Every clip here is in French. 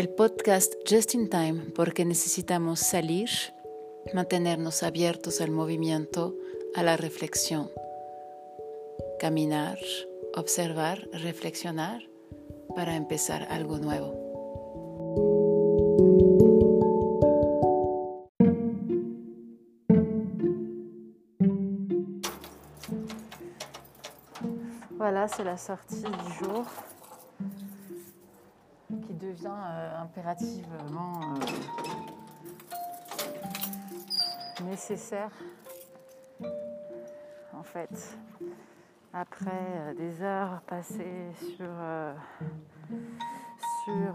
el podcast Just in Time porque necesitamos salir, mantenernos abiertos al movimiento, a la reflexión, caminar, observar, reflexionar para empezar algo nuevo. Voilà, c'est la sortie du jour impérativement euh, nécessaire en fait. Après euh, des heures passées sur, sur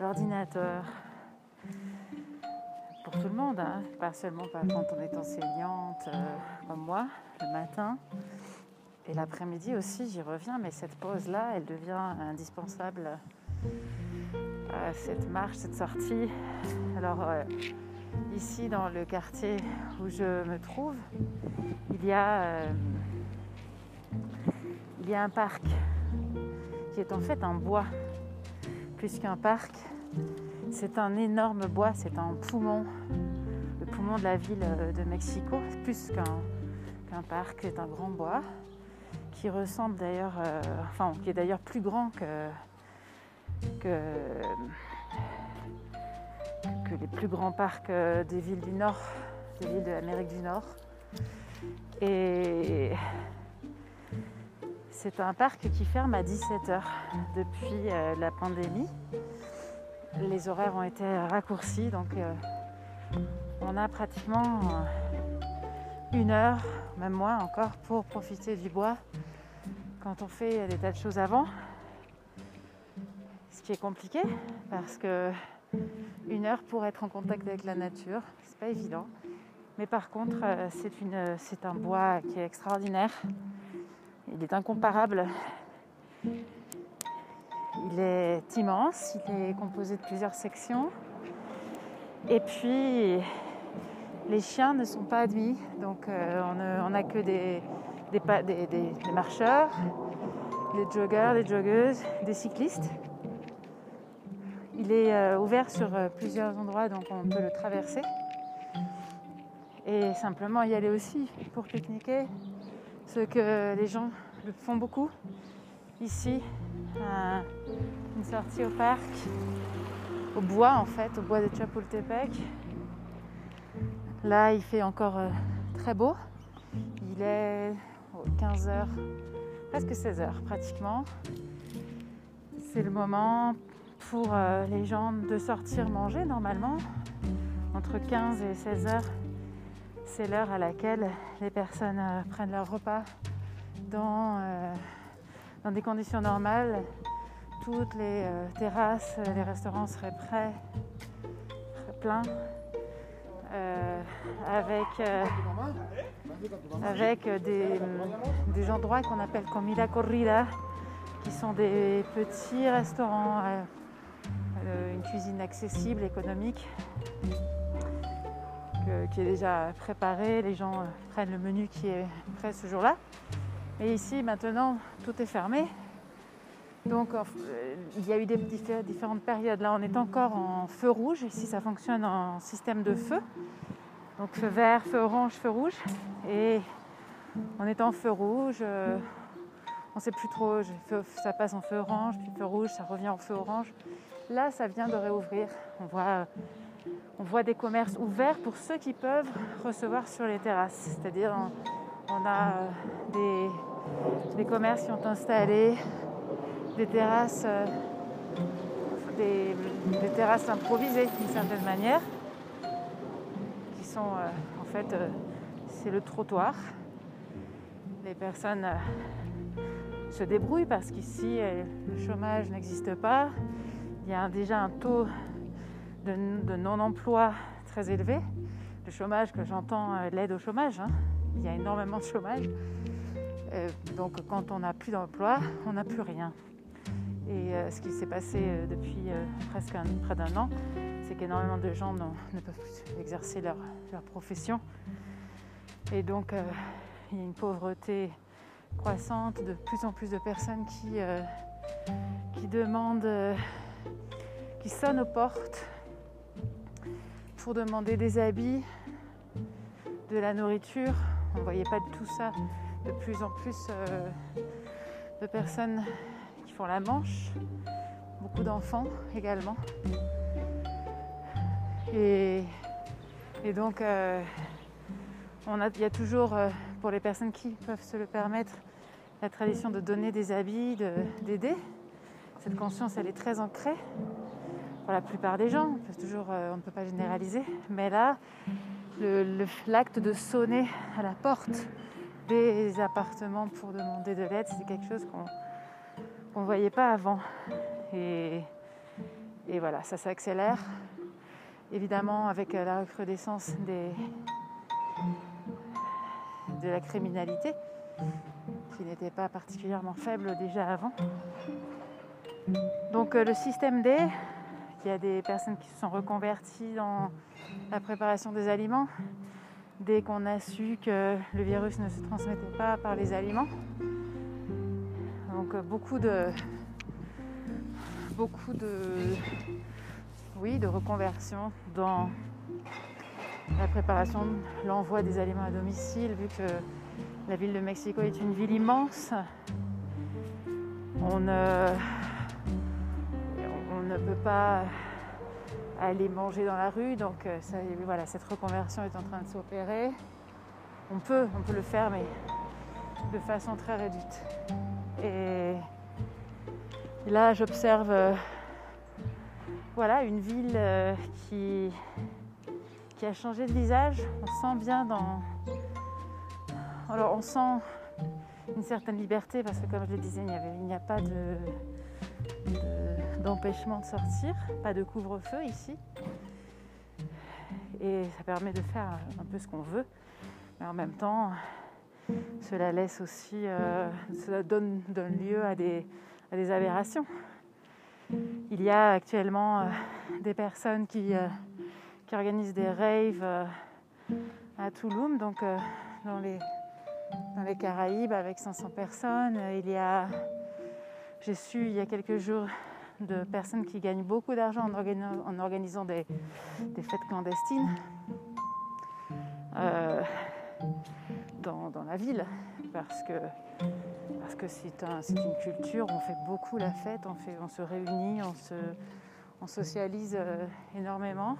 l'ordinateur pour tout le monde, hein, pas seulement quand on est enseignante comme moi le matin, et l'après-midi aussi, j'y reviens, mais cette pause-là, elle devient indispensable. Euh, cette marche, cette sortie. Alors, euh, ici, dans le quartier où je me trouve, il y a, euh, il y a un parc qui est en fait un bois, plus qu'un parc. C'est un énorme bois, c'est un poumon, le poumon de la ville de Mexico, plus qu'un parc, c'est un grand bois qui ressemble d'ailleurs, euh, enfin qui est d'ailleurs plus grand que, que, que, les plus grands parcs euh, des villes du Nord, des villes de l'Amérique du Nord. Et c'est un parc qui ferme à 17h depuis euh, la pandémie. Les horaires ont été raccourcis, donc on a pratiquement une heure, même moins encore, pour profiter du bois quand on fait des tas de choses avant. Ce qui est compliqué parce que une heure pour être en contact avec la nature, c'est pas évident. Mais par contre, euh, c'est, un bois qui est extraordinaire. Il est incomparable. Il est immense, il est composé de plusieurs sections. Et puis, les chiens ne sont pas admis, donc euh, on n'a que des, des, marcheurs, des joggeurs, des joggeuses, des cyclistes. Il est euh, ouvert sur euh, plusieurs endroits, donc on peut le traverser. Et simplement y aller aussi pour pique-niquer, ce que les gens le font beaucoup. Ici, une sortie au parc, au bois en fait, au bois de Chapultepec. Là, il fait encore euh, très beau. Il est 15h, presque 16h pratiquement. C'est le moment pour euh, les gens de sortir manger normalement. Entre 15 et 16 h c'est l'heure à laquelle les personnes euh, prennent leur repas dans, euh, dans des conditions normales. Toutes les terrasses, les restaurants seraient prêts, pleins. Avec avec des, des endroits qu'on appelle comida corrida, qui sont des petits restaurants, euh, euh, une cuisine accessible, économique, qui est déjà préparée. Les gens euh, prennent le menu qui est prêt ce jour-là. Et ici, maintenant, tout est fermé. Donc, il y a eu des différentes périodes. Là, on est encore en feu rouge. Ici, ça fonctionne en système de feu. Donc feu vert, feu orange, feu rouge. Et on est en feu rouge, euh, on ne sait plus trop, ça passe en feu orange, puis feu rouge, ça revient en feu orange. Là, ça vient de réouvrir. On voit, voit des commerces ouverts pour ceux qui peuvent recevoir sur les terrasses. C'est-à-dire, on, a euh, des, commerces qui ont installé des terrasses, euh, des terrasses improvisées d'une certaine manière euh, en fait, euh, c'est le trottoir. Les personnes euh, se débrouillent parce qu'ici, le chômage n'existe pas. Il y a déjà un taux de, non-emploi très élevé. Le chômage que j'entends, l'aide au chômage. Hein. Il y a énormément de chômage. donc quand on n'a plus d'emploi, on n'a plus rien. Et ce qui s'est passé depuis presque près d'un an, c'est qu'énormément de gens ne peuvent plus exercer leur, profession. Et donc, euh, il y a une pauvreté croissante de plus en plus de personnes qui, euh, qui demandent, euh, qui sonnent aux portes pour demander des habits, de la nourriture. On ne voyait pas de tout ça. De plus en plus de personnes qui font la manche, beaucoup d'enfants également. Et, donc, euh, il y a toujours, euh, pour les personnes qui peuvent se le permettre, la tradition de donner des habits, d'aider. Cette conscience, elle est très ancrée pour la plupart des gens. On, toujours, on ne peut pas généraliser. Mais là, l'acte de sonner à la porte des appartements pour demander de l'aide, c'est quelque chose qu'on ne voyait pas avant. Et voilà, ça s'accélère. Évidemment, avec la recrudescence des, de la criminalité, qui n'était pas particulièrement faible déjà avant. Donc le système D, il y a des personnes qui se sont reconverties dans la préparation des aliments dès qu'on a su que le virus ne se transmettait pas par les aliments. Donc beaucoup de beaucoup de oui, de reconversion dans la préparation, l'envoi des aliments à domicile, vu que la ville de Mexico est une ville immense. On ne, peut pas aller manger dans la rue. Donc euh, voilà, cette reconversion est en train de s'opérer. On peut, on peut le faire, mais de façon très réduite. Et là, j'observe euh, voilà, une ville euh, qui, a changé de visage. On sent bien dans. Alors, on sent une certaine liberté parce que, comme je le disais, il n'y a pas de d'empêchement de sortir, pas de couvre-feu ici. Et ça permet de faire un peu ce qu'on veut. Mais en même temps, cela laisse aussi, euh, cela donne, lieu à des, aberrations. Il y a actuellement euh, des personnes qui, euh, qui, organisent des raves à Touloum, donc dans, les, dans les Caraïbes avec 500 personnes. Il y a, j'ai su il y a quelques jours de personnes qui gagnent beaucoup d'argent en, organisant des, fêtes clandestines euh, dans, la ville. Parce que parce que c'est une culture, on fait beaucoup la fête, on, on se réunit, on, se, on socialise euh, énormément.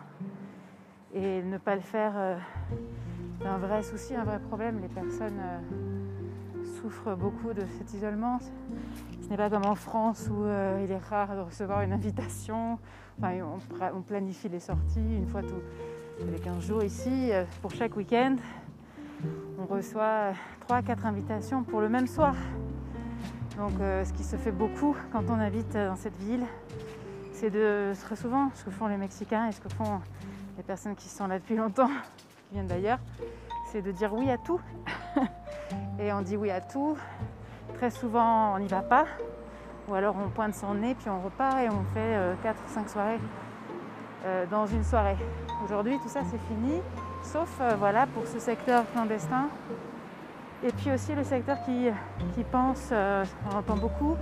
Et ne pas le faire, euh, c'est un vrai souci, un vrai problème. Les personnes souffrent beaucoup de cet isolement. Ce n'est pas comme en France où euh, il est rare de recevoir une invitation. on, planifie les sorties une fois tous les 15 jours ici. Euh, pour chaque week-end, on reçoit 3-4 invitations pour le même soir. Donc euh, ce qui se fait beaucoup quand on habite dans cette ville, c'est de très souvent ce que font les Mexicains et ce que font les personnes qui sont là depuis longtemps, qui viennent d'ailleurs, c'est de dire oui à tout. et on dit oui à tout, Très souvent, on n'y va pas. Ou alors on pointe son nez, puis on repart et on fait 4 ou 5 soirées euh, dans une soirée. Aujourd'hui, tout ça, c'est fini. Sauf euh, voilà, pour ce secteur clandestin. Et puis aussi le secteur qui, qui pense, euh, on entend beaucoup,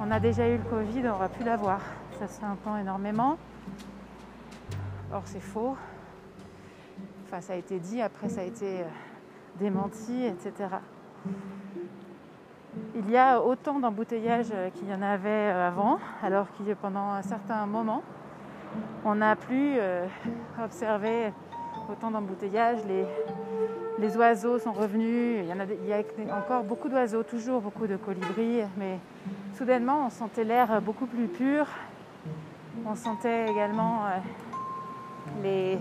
on a déjà eu le Covid, on va plus l'avoir. Ça s'entend énormément. Or, c'est faux. Enfin, ça a été dit, après, ça a été démenti, etc il y a autant d'embouteillages qu'il y en avait euh, avant, alors que pendant un certain moment, on n'a plus euh, observé autant d'embouteillages. Les, oiseaux sont revenus, il y, a, encore beaucoup d'oiseaux, toujours beaucoup de colibris, mais soudainement on sentait l'air beaucoup plus pur. On sentait également euh, les,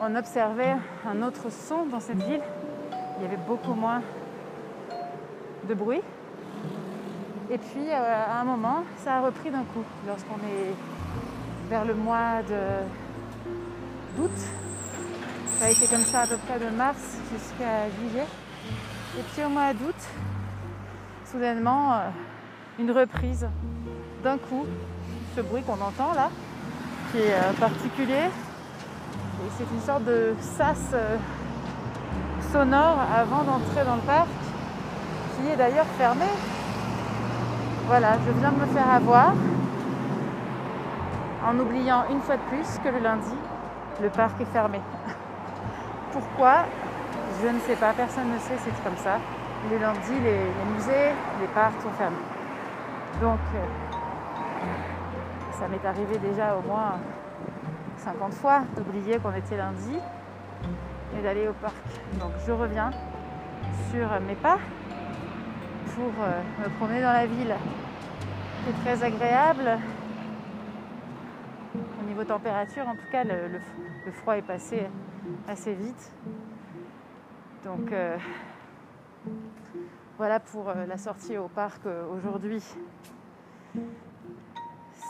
on observait un autre son dans cette ville il y avait beaucoup moins de bruit. Et puis euh, à un moment, ça a repris d'un coup lorsqu'on est vers le mois d'août. Ça a été comme ça à peu près de mars jusqu'à juillet. Et puis au mois d'août, soudainement, euh, une reprise d'un coup, ce bruit qu'on entend là, qui est euh, particulier. Et c'est une sorte de sas sonore avant d'entrer dans le parc, qui est d'ailleurs fermé voilà, je viens de me faire avoir en oubliant une fois de plus que le lundi, le parc est fermé. Pourquoi? Je ne sais pas, personne ne sait, c'est comme ça. Le lundi, les, musées, les parcs sont fermés. Donc, euh, ça m'est arrivé déjà au moins 50 fois d'oublier qu'on était lundi et d'aller au parc. Donc je reviens sur mes pas pour euh, me promener dans la ville. C'est très agréable. Au niveau température, en tout cas, le, froid est passé assez vite. Donc euh, voilà pour euh, la sortie au parc aujourd'hui.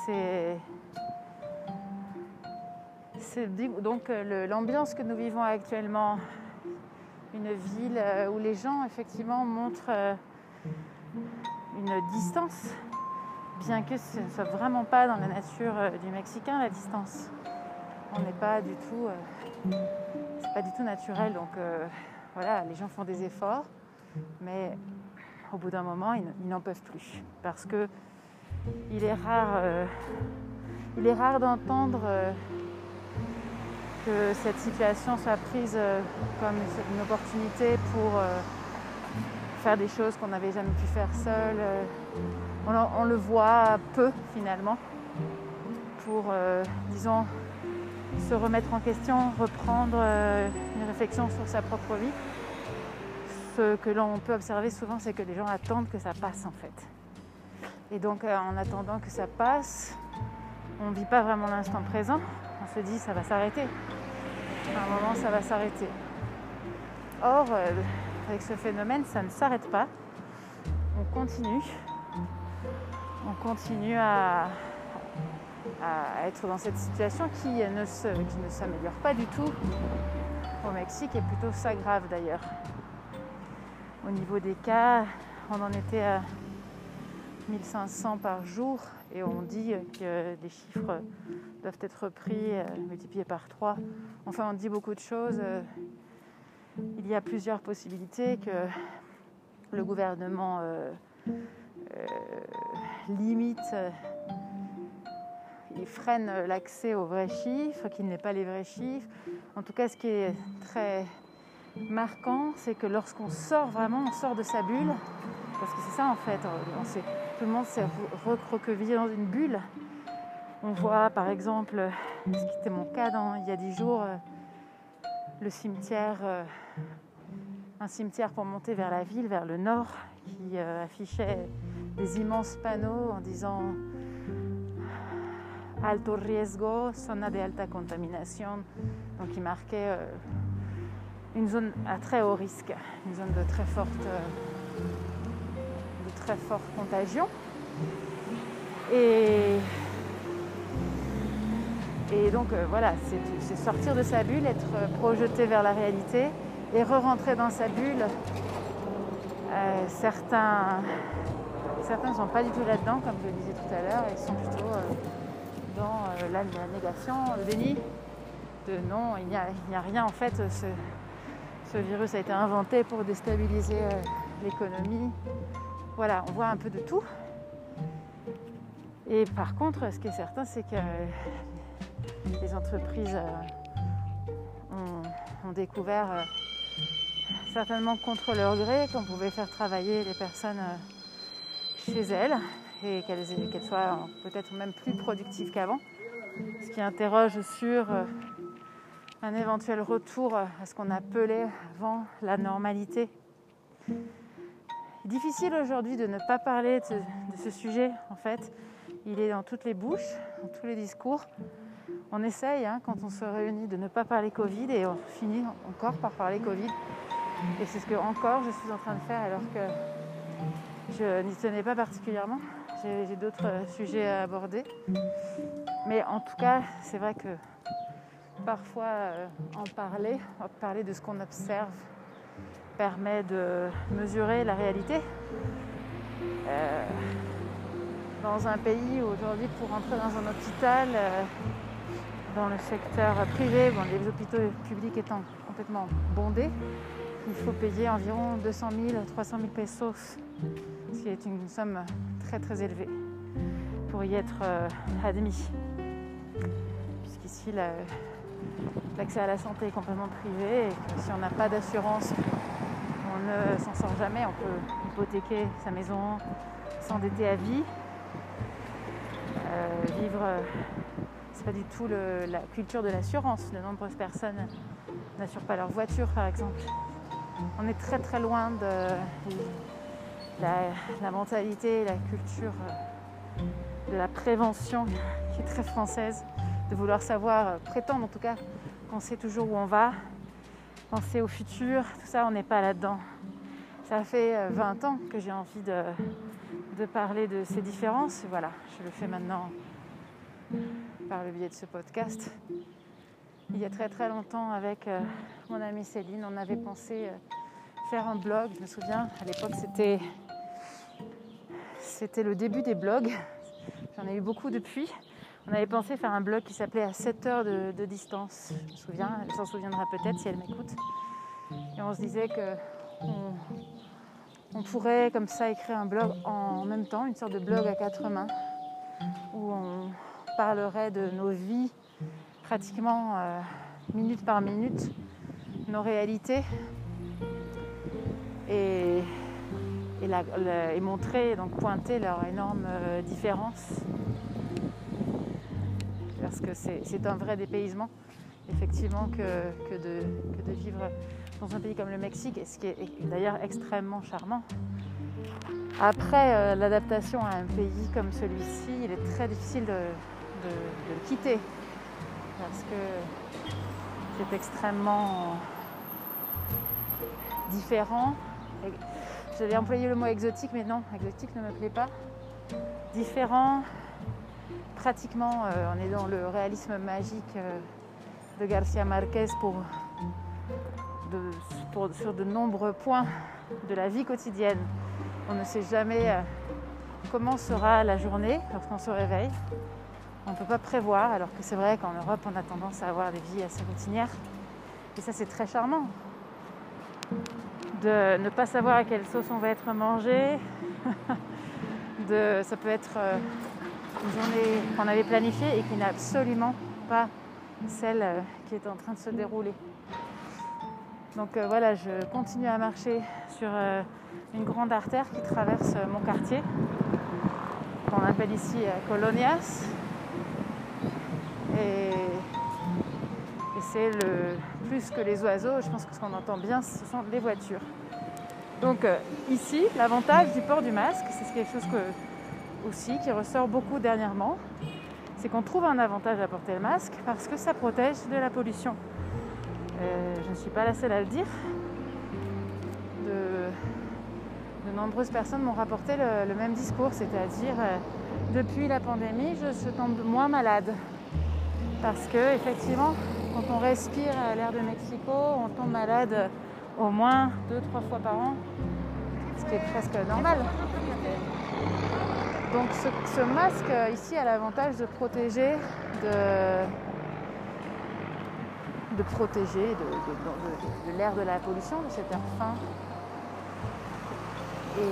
C'est donc euh, l'ambiance que nous vivons actuellement, une ville euh, où les gens effectivement montrent euh, une distance, bien que ce ne soit vraiment pas dans la nature du Mexicain la distance. On n'est pas du tout, c'est pas du tout naturel. Donc voilà, les gens font des efforts, mais au bout d'un moment, ils n'en peuvent plus parce que il est rare, il est rare d'entendre que cette situation soit prise euh, comme une opportunité pour euh, faire des choses qu'on n'avait jamais pu faire seul. Euh. On, le voit peu finalement pour, disons, se remettre en question, reprendre une réflexion sur sa propre vie. Ce que l'on peut observer souvent, c'est que les gens attendent que ça passe en fait. Et donc en attendant que ça passe, on ne vit pas vraiment l'instant présent. On se dit ça va s'arrêter à un moment, ça va s'arrêter. Or, euh, avec ce phénomène, ça ne s'arrête pas. On continue. On continue à, être dans cette situation qui ne, s'améliore pas du tout au Mexique et plutôt s'aggrave d'ailleurs. Au niveau des cas, on en était à 1500 par jour et on dit que les chiffres doivent être pris, euh, multipliés par 3. Enfin, on dit beaucoup de choses. Euh, il y a plusieurs possibilités que le gouvernement euh, limite il freine l'accès aux vrais chiffres, qu'il n'ait pas les vrais chiffres. En tout cas, ce qui est très marquant, c'est que lorsqu'on sort vraiment, on sort de sa bulle, parce que c'est ça en fait, tout le monde s'est recroquevillé dans une bulle. On voit par exemple, ce qui était mon cas il y a dix jours, euh, le cimetière, euh, un cimetière pour monter vers la ville, vers le nord, qui euh, affichait des immenses panneaux en disant Alto riesgo, zona de alta contaminación, donc qui marquait une zone à très haut risque, une zone de très forte très forte contagion. Et, et donc euh, voilà, c'est sortir de sa bulle, être projeté vers la réalité et re-rentrer dans sa bulle. Euh, certains certains ne sont pas du tout là-dedans, comme je le disais tout à l'heure, ils sont plutôt euh, dans la, négation, le déni de non, il n'y a, rien en fait. Ce, virus a été inventé pour déstabiliser l'économie, voilà, on voit un peu de tout. Et par contre, ce qui est certain, c'est que les entreprises euh, ont, découvert, euh, certainement contre leur gré, qu'on pouvait faire travailler les personnes euh, chez elles et qu'elles soient peut-être même plus productives qu'avant. Ce qui interroge sur un éventuel retour à ce qu'on appelait avant la normalité difficile aujourd'hui de ne pas parler de ce, sujet, en fait. Il est dans toutes les bouches, dans tous les discours. On essaye, hein, quand on se réunit, de ne pas parler Covid et on finit encore par parler Covid. Et c'est ce que encore je suis en train de faire alors que je n'y tenais pas particulièrement. J'ai d'autres sujets à aborder. Mais en tout cas, c'est vrai que parfois euh, en parler, parler de ce qu'on observe, permet de mesurer la réalité. Euh, dans un pays où aujourd'hui, pour entrer dans un hôpital, euh, dans le secteur privé, bon, les hôpitaux publics étant complètement bondés, il faut payer environ 200 000, 300 000 pesos, ce qui est une somme très très très élevé pour y être euh, admis. Puisqu'ici, l'accès à la santé est complètement privé et que si on n'a pas d'assurance, on ne s'en sort jamais. On peut hypothéquer sa maison, s'endetter à vie, euh, vivre. Pas du tout la culture de l'assurance. De nombreuses personnes n'assurent pas leur voiture, par exemple. On est très très loin de la, mentalité, la culture euh, de la prévention qui est très française, de vouloir savoir, euh, prétendre en tout cas, qu'on sait toujours où on va, penser au futur, tout ça, on n'est pas là-dedans. Ça fait 20 ans que j'ai envie de parler de ces différences. Voilà, je le fais maintenant par le biais de ce podcast. Il y a très très longtemps, avec euh, mon amie Céline, on avait pensé euh, faire un blog. Je me souviens, à l'époque, c'était c'était le début des blogs. J'en ai eu beaucoup depuis. On avait pensé faire un blog qui s'appelait À 7 heures de, distance. Je me souviens, elle s'en souviendra peut-être si elle m'écoute. Et on se disait que on pourrait comme ça écrire un blog en même temps, une sorte de blog à quatre mains, où on parlerait de nos vies pratiquement euh, minute par minute, nos réalités, et, et, montrer, donc pointer leur énorme euh, différence. Parce que c'est un vrai dépaysement, effectivement, que, que, de, que de vivre dans un pays comme le Mexique, et ce qui est d'ailleurs extrêmement charmant. Après euh, l'adaptation à un pays comme celui-ci, il est très difficile de, le quitter parce que c'est extrêmement différent. J'allais employer le mot exotique, mais non, exotique ne me plaît pas. Différent, pratiquement, euh, on est dans le réalisme magique euh, de Garcia Marquez pour sur de nombreux points de la vie quotidienne. On ne sait jamais euh, comment sera la journée lorsqu'on se réveille. On ne peut pas prévoir, alors que c'est vrai qu'en Europe, on a tendance à avoir des vies assez routinières. Et ça, c'est très charmant. De ne pas savoir à quelle sauce on va être mangé. de, ça peut être euh, une journée qu'on avait planifiée et qui n'est absolument pas celle euh, qui est en train de se dérouler. Donc euh, voilà, je continue à marcher sur une grande artère qui traverse mon quartier, qu'on appelle ici Colonias. Et, c'est plus que les oiseaux, je pense que ce qu'on entend bien, ce sont les voitures. Donc ici, l'avantage du port du masque, c'est quelque chose aussi qui ressort beaucoup dernièrement, c'est qu'on trouve un avantage à porter le masque parce que ça protège de la pollution. Euh, je ne suis pas la seule à le dire. De, nombreuses personnes m'ont rapporté le, même discours, c'est-à-dire euh, depuis la pandémie, je tombe moins malade. Parce que effectivement, quand on respire l'air de Mexico, on tombe malade au moins deux, trois fois par an, ce qui est presque normal. Donc ce masque ici a l'avantage de protéger de, protéger de, l'air de la pollution, de cet air fin. Et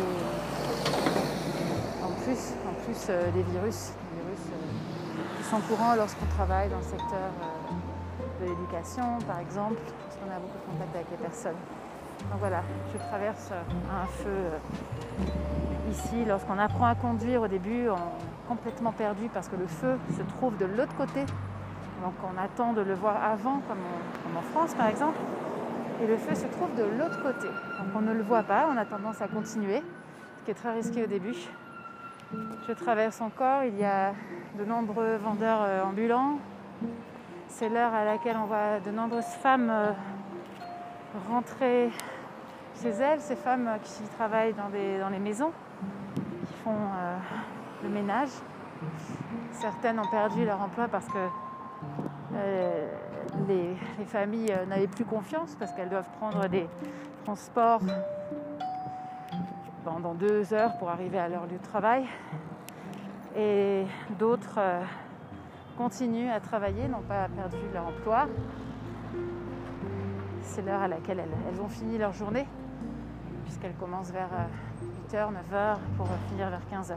en plus, en plus euh, des virus, virus euh, qui sont courants lorsqu'on travaille dans le secteur euh, de l'éducation, par exemple, parce qu'on a beaucoup de contact avec les personnes. Donc voilà, je traverse un feu ici. Lorsqu'on apprend à conduire au début, on est complètement perdu parce que le feu se trouve de l'autre côté donc on attend de le voir avant, comme, en France par exemple. Et le feu se trouve de l'autre côté. Donc on ne le voit pas, on a tendance à continuer, ce qui est très risqué au début. Je traverse encore, il y a de nombreux vendeurs euh, ambulants. C'est l'heure à laquelle on voit de nombreuses femmes euh, rentrer chez elles, ces femmes qui travaillent dans, les maisons, qui font euh, le ménage. Certaines ont perdu leur emploi parce que euh, les, familles euh, n'avaient plus confiance parce qu'elles doivent prendre des transports pendant deux heures pour arriver à leur lieu de travail. Et d'autres euh, continuent à travailler, n'ont pas perdu leur emploi. C'est l'heure à laquelle elles, ont fini leur journée, puisqu'elles commencent vers 8h, 9h pour finir vers 15h.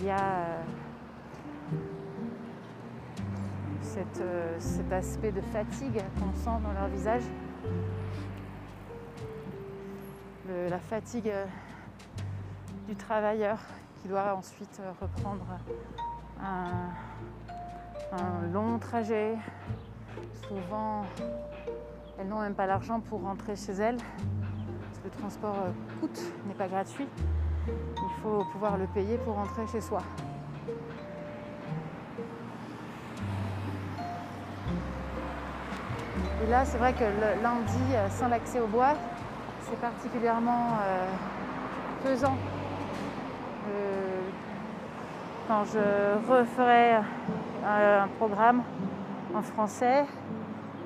Il y a euh, euh, cet aspect de fatigue qu'on sent dans leur visage. La fatigue euh, du travailleur qui doit ensuite euh, reprendre un, long trajet. Souvent, elles n'ont même pas l'argent pour rentrer chez elles. Le transport euh, coûte, n'est pas gratuit. Il faut pouvoir le payer pour rentrer chez soi. Et là, c'est vrai que le lundi, sans l'accès au bois, c'est particulièrement euh, pesant. Quand je referai un, programme en français,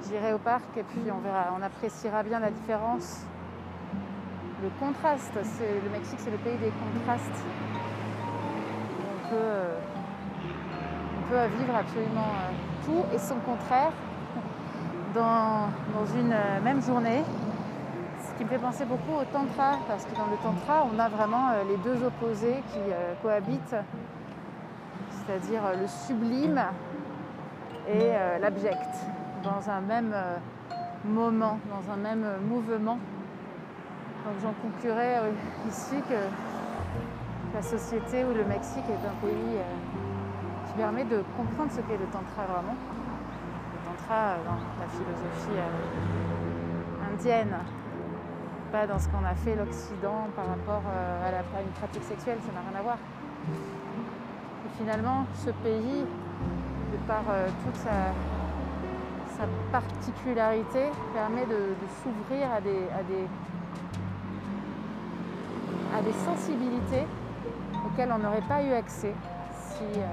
j'irai au parc et puis on verra, on appréciera bien la différence, le contraste. C'est, le Mexique, c'est le pays des contrastes. On peut, euh, on peut vivre absolument euh, tout et son contraire dans, dans une même journée. Qui me fait penser beaucoup au tantra, parce que dans le tantra, on a vraiment euh, les deux opposés qui euh, cohabitent, c'est-à-dire euh, le sublime et l'abject, dans un même moment, dans un même mouvement. Donc j'en conclurais euh, ici que la société ou le Mexique est un pays qui permet de comprendre ce qu'est le tantra vraiment. Le tantra dans la philosophie indienne, pas dans ce qu'on a fait l'Occident par rapport euh, à, la, une pratique sexuelle, ça n'a rien à voir. Et finalement, ce pays, de par euh, toute sa, particularité, permet de, s'ouvrir à des, sensibilités auxquelles on n'aurait pas eu accès si euh,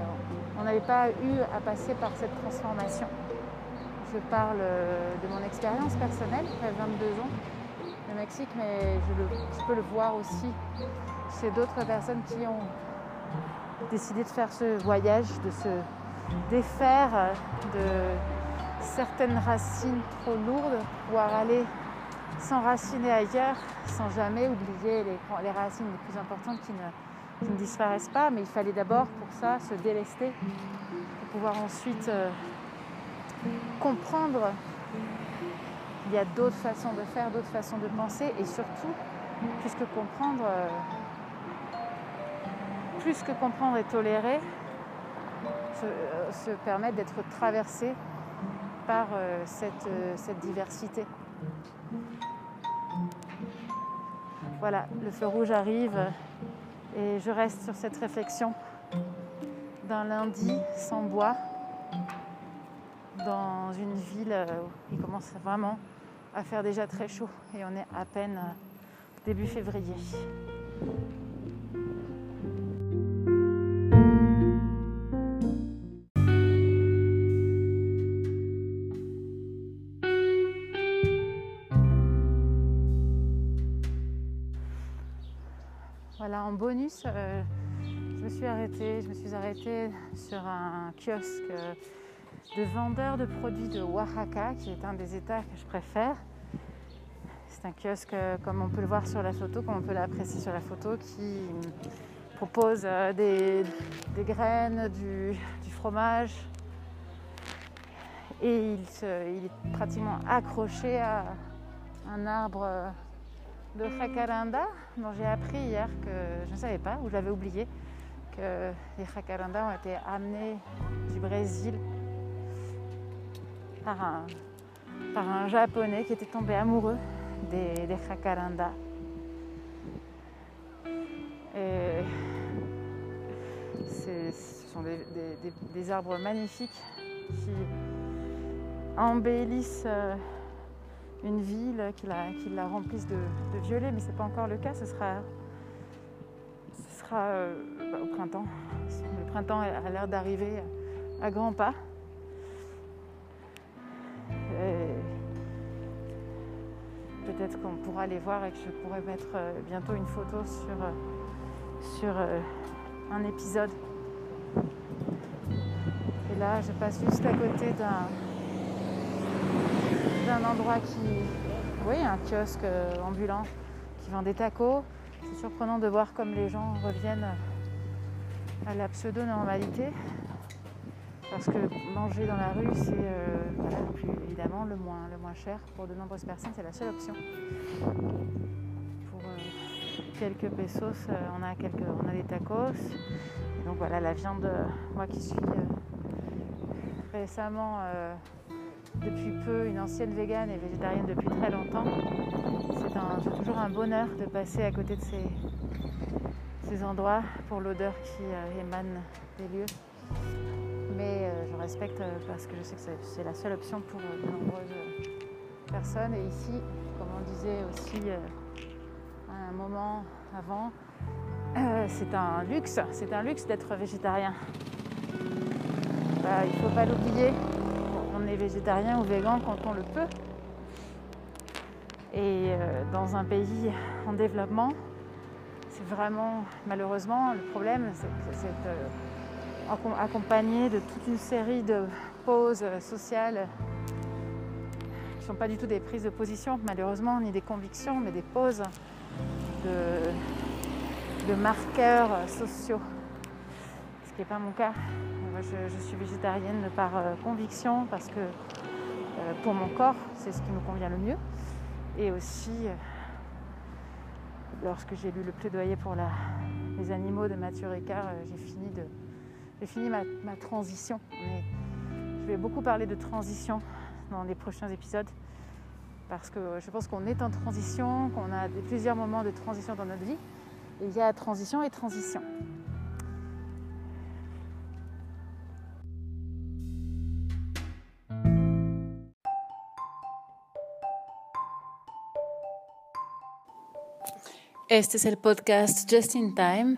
on n'avait pas eu à passer par cette transformation. Je parle de mon expérience personnelle, après 22 ans mais je, peux le voir aussi chez d'autres personnes qui ont décidé de faire ce voyage, de se défaire de certaines racines trop lourdes, pour pouvoir aller s'enraciner ailleurs sans jamais oublier les, racines les plus importantes qui ne, qui ne disparaissent pas. Mais il fallait d'abord pour ça se délester, pour pouvoir ensuite euh, comprendre qu'il y a d'autres façons de faire, d'autres façons de penser et surtout, plus que comprendre, euh, plus que comprendre et tolérer, se, euh, permettre d'être traversé par euh, cette, cette diversité. Voilà, le feu rouge arrive et je reste sur cette réflexion d'un lundi sans bois dans une ville où il commence vraiment à faire déjà très chaud et on est à peine euh, début février. Voilà, en bonus, euh, je me suis arrêtée, je me suis arrêtée sur un kiosque euh, de vendeurs de produits de Oaxaca, qui est un des États que je préfère. C'est un kiosque, euh, comme on peut le voir sur la photo, comme on peut l'apprécier sur la photo, qui propose euh, des, graines, du, fromage. Et il, est pratiquement accroché à un arbre euh, de jacaranda dont j'ai appris hier que je ne savais pas, ou j'avais oublié, que les jacarandas ont été amenés du Brésil par un, japonais qui était tombé amoureux des, des. Et ce sont des, arbres magnifiques qui embellissent euh, une ville, qui la, remplissent de, de violet, mais ce n'est pas encore le cas, ce sera, ce sera euh, bah, au printemps. Le printemps a l'air d'arriver à grands pas. Qu'on pourra les voir et que je pourrai mettre euh, bientôt une photo sur, euh, sur euh, un épisode. Et là, je passe juste à côté d'un d'un endroit qui, oui, un kiosque ambulant qui vend des tacos. C'est surprenant de voir comme les gens reviennent à la pseudo-normalité. Parce que manger dans la rue, c'est euh, évidemment le moins, le moins cher. Pour de nombreuses personnes, c'est la seule option. Pour euh, quelques pesos, euh, on, a quelques, on a des tacos. Et donc voilà, la viande, moi qui suis récemment, depuis peu, une ancienne végane et végétarienne depuis très longtemps, c'est toujours un bonheur de passer à côté de ces, ces endroits pour l'odeur qui émane des lieux mais euh, je respecte euh, parce que je sais que c'est la seule option pour euh, de nombreuses personnes. Et ici, comme on disait aussi un moment avant, c'est un luxe, c'est un luxe d'être végétarien. Bah, il ne faut pas l'oublier, on est végétarien ou végan quand on le peut. Et dans un pays en développement, c'est vraiment malheureusement le problème, c'est que accompagné de toute une série de pauses sociales qui ne sont pas du tout des prises de position, malheureusement, ni des convictions, mais des pauses de, marqueurs sociaux. Ce qui n'est pas mon cas. je, suis végétarienne par euh, conviction parce que euh, pour mon corps, c'est ce qui me convient le mieux. Et aussi, euh, lorsque j'ai lu le plaidoyer pour les animaux de Mathieu Ricard, j'ai fini de j'ai fini ma, transition. je vais beaucoup parler de transition dans les prochains épisodes parce que je pense qu'on est en transition, qu'on a plusieurs moments de transition dans notre vie. Et il y a transition et transition. Este es podcast Just in Time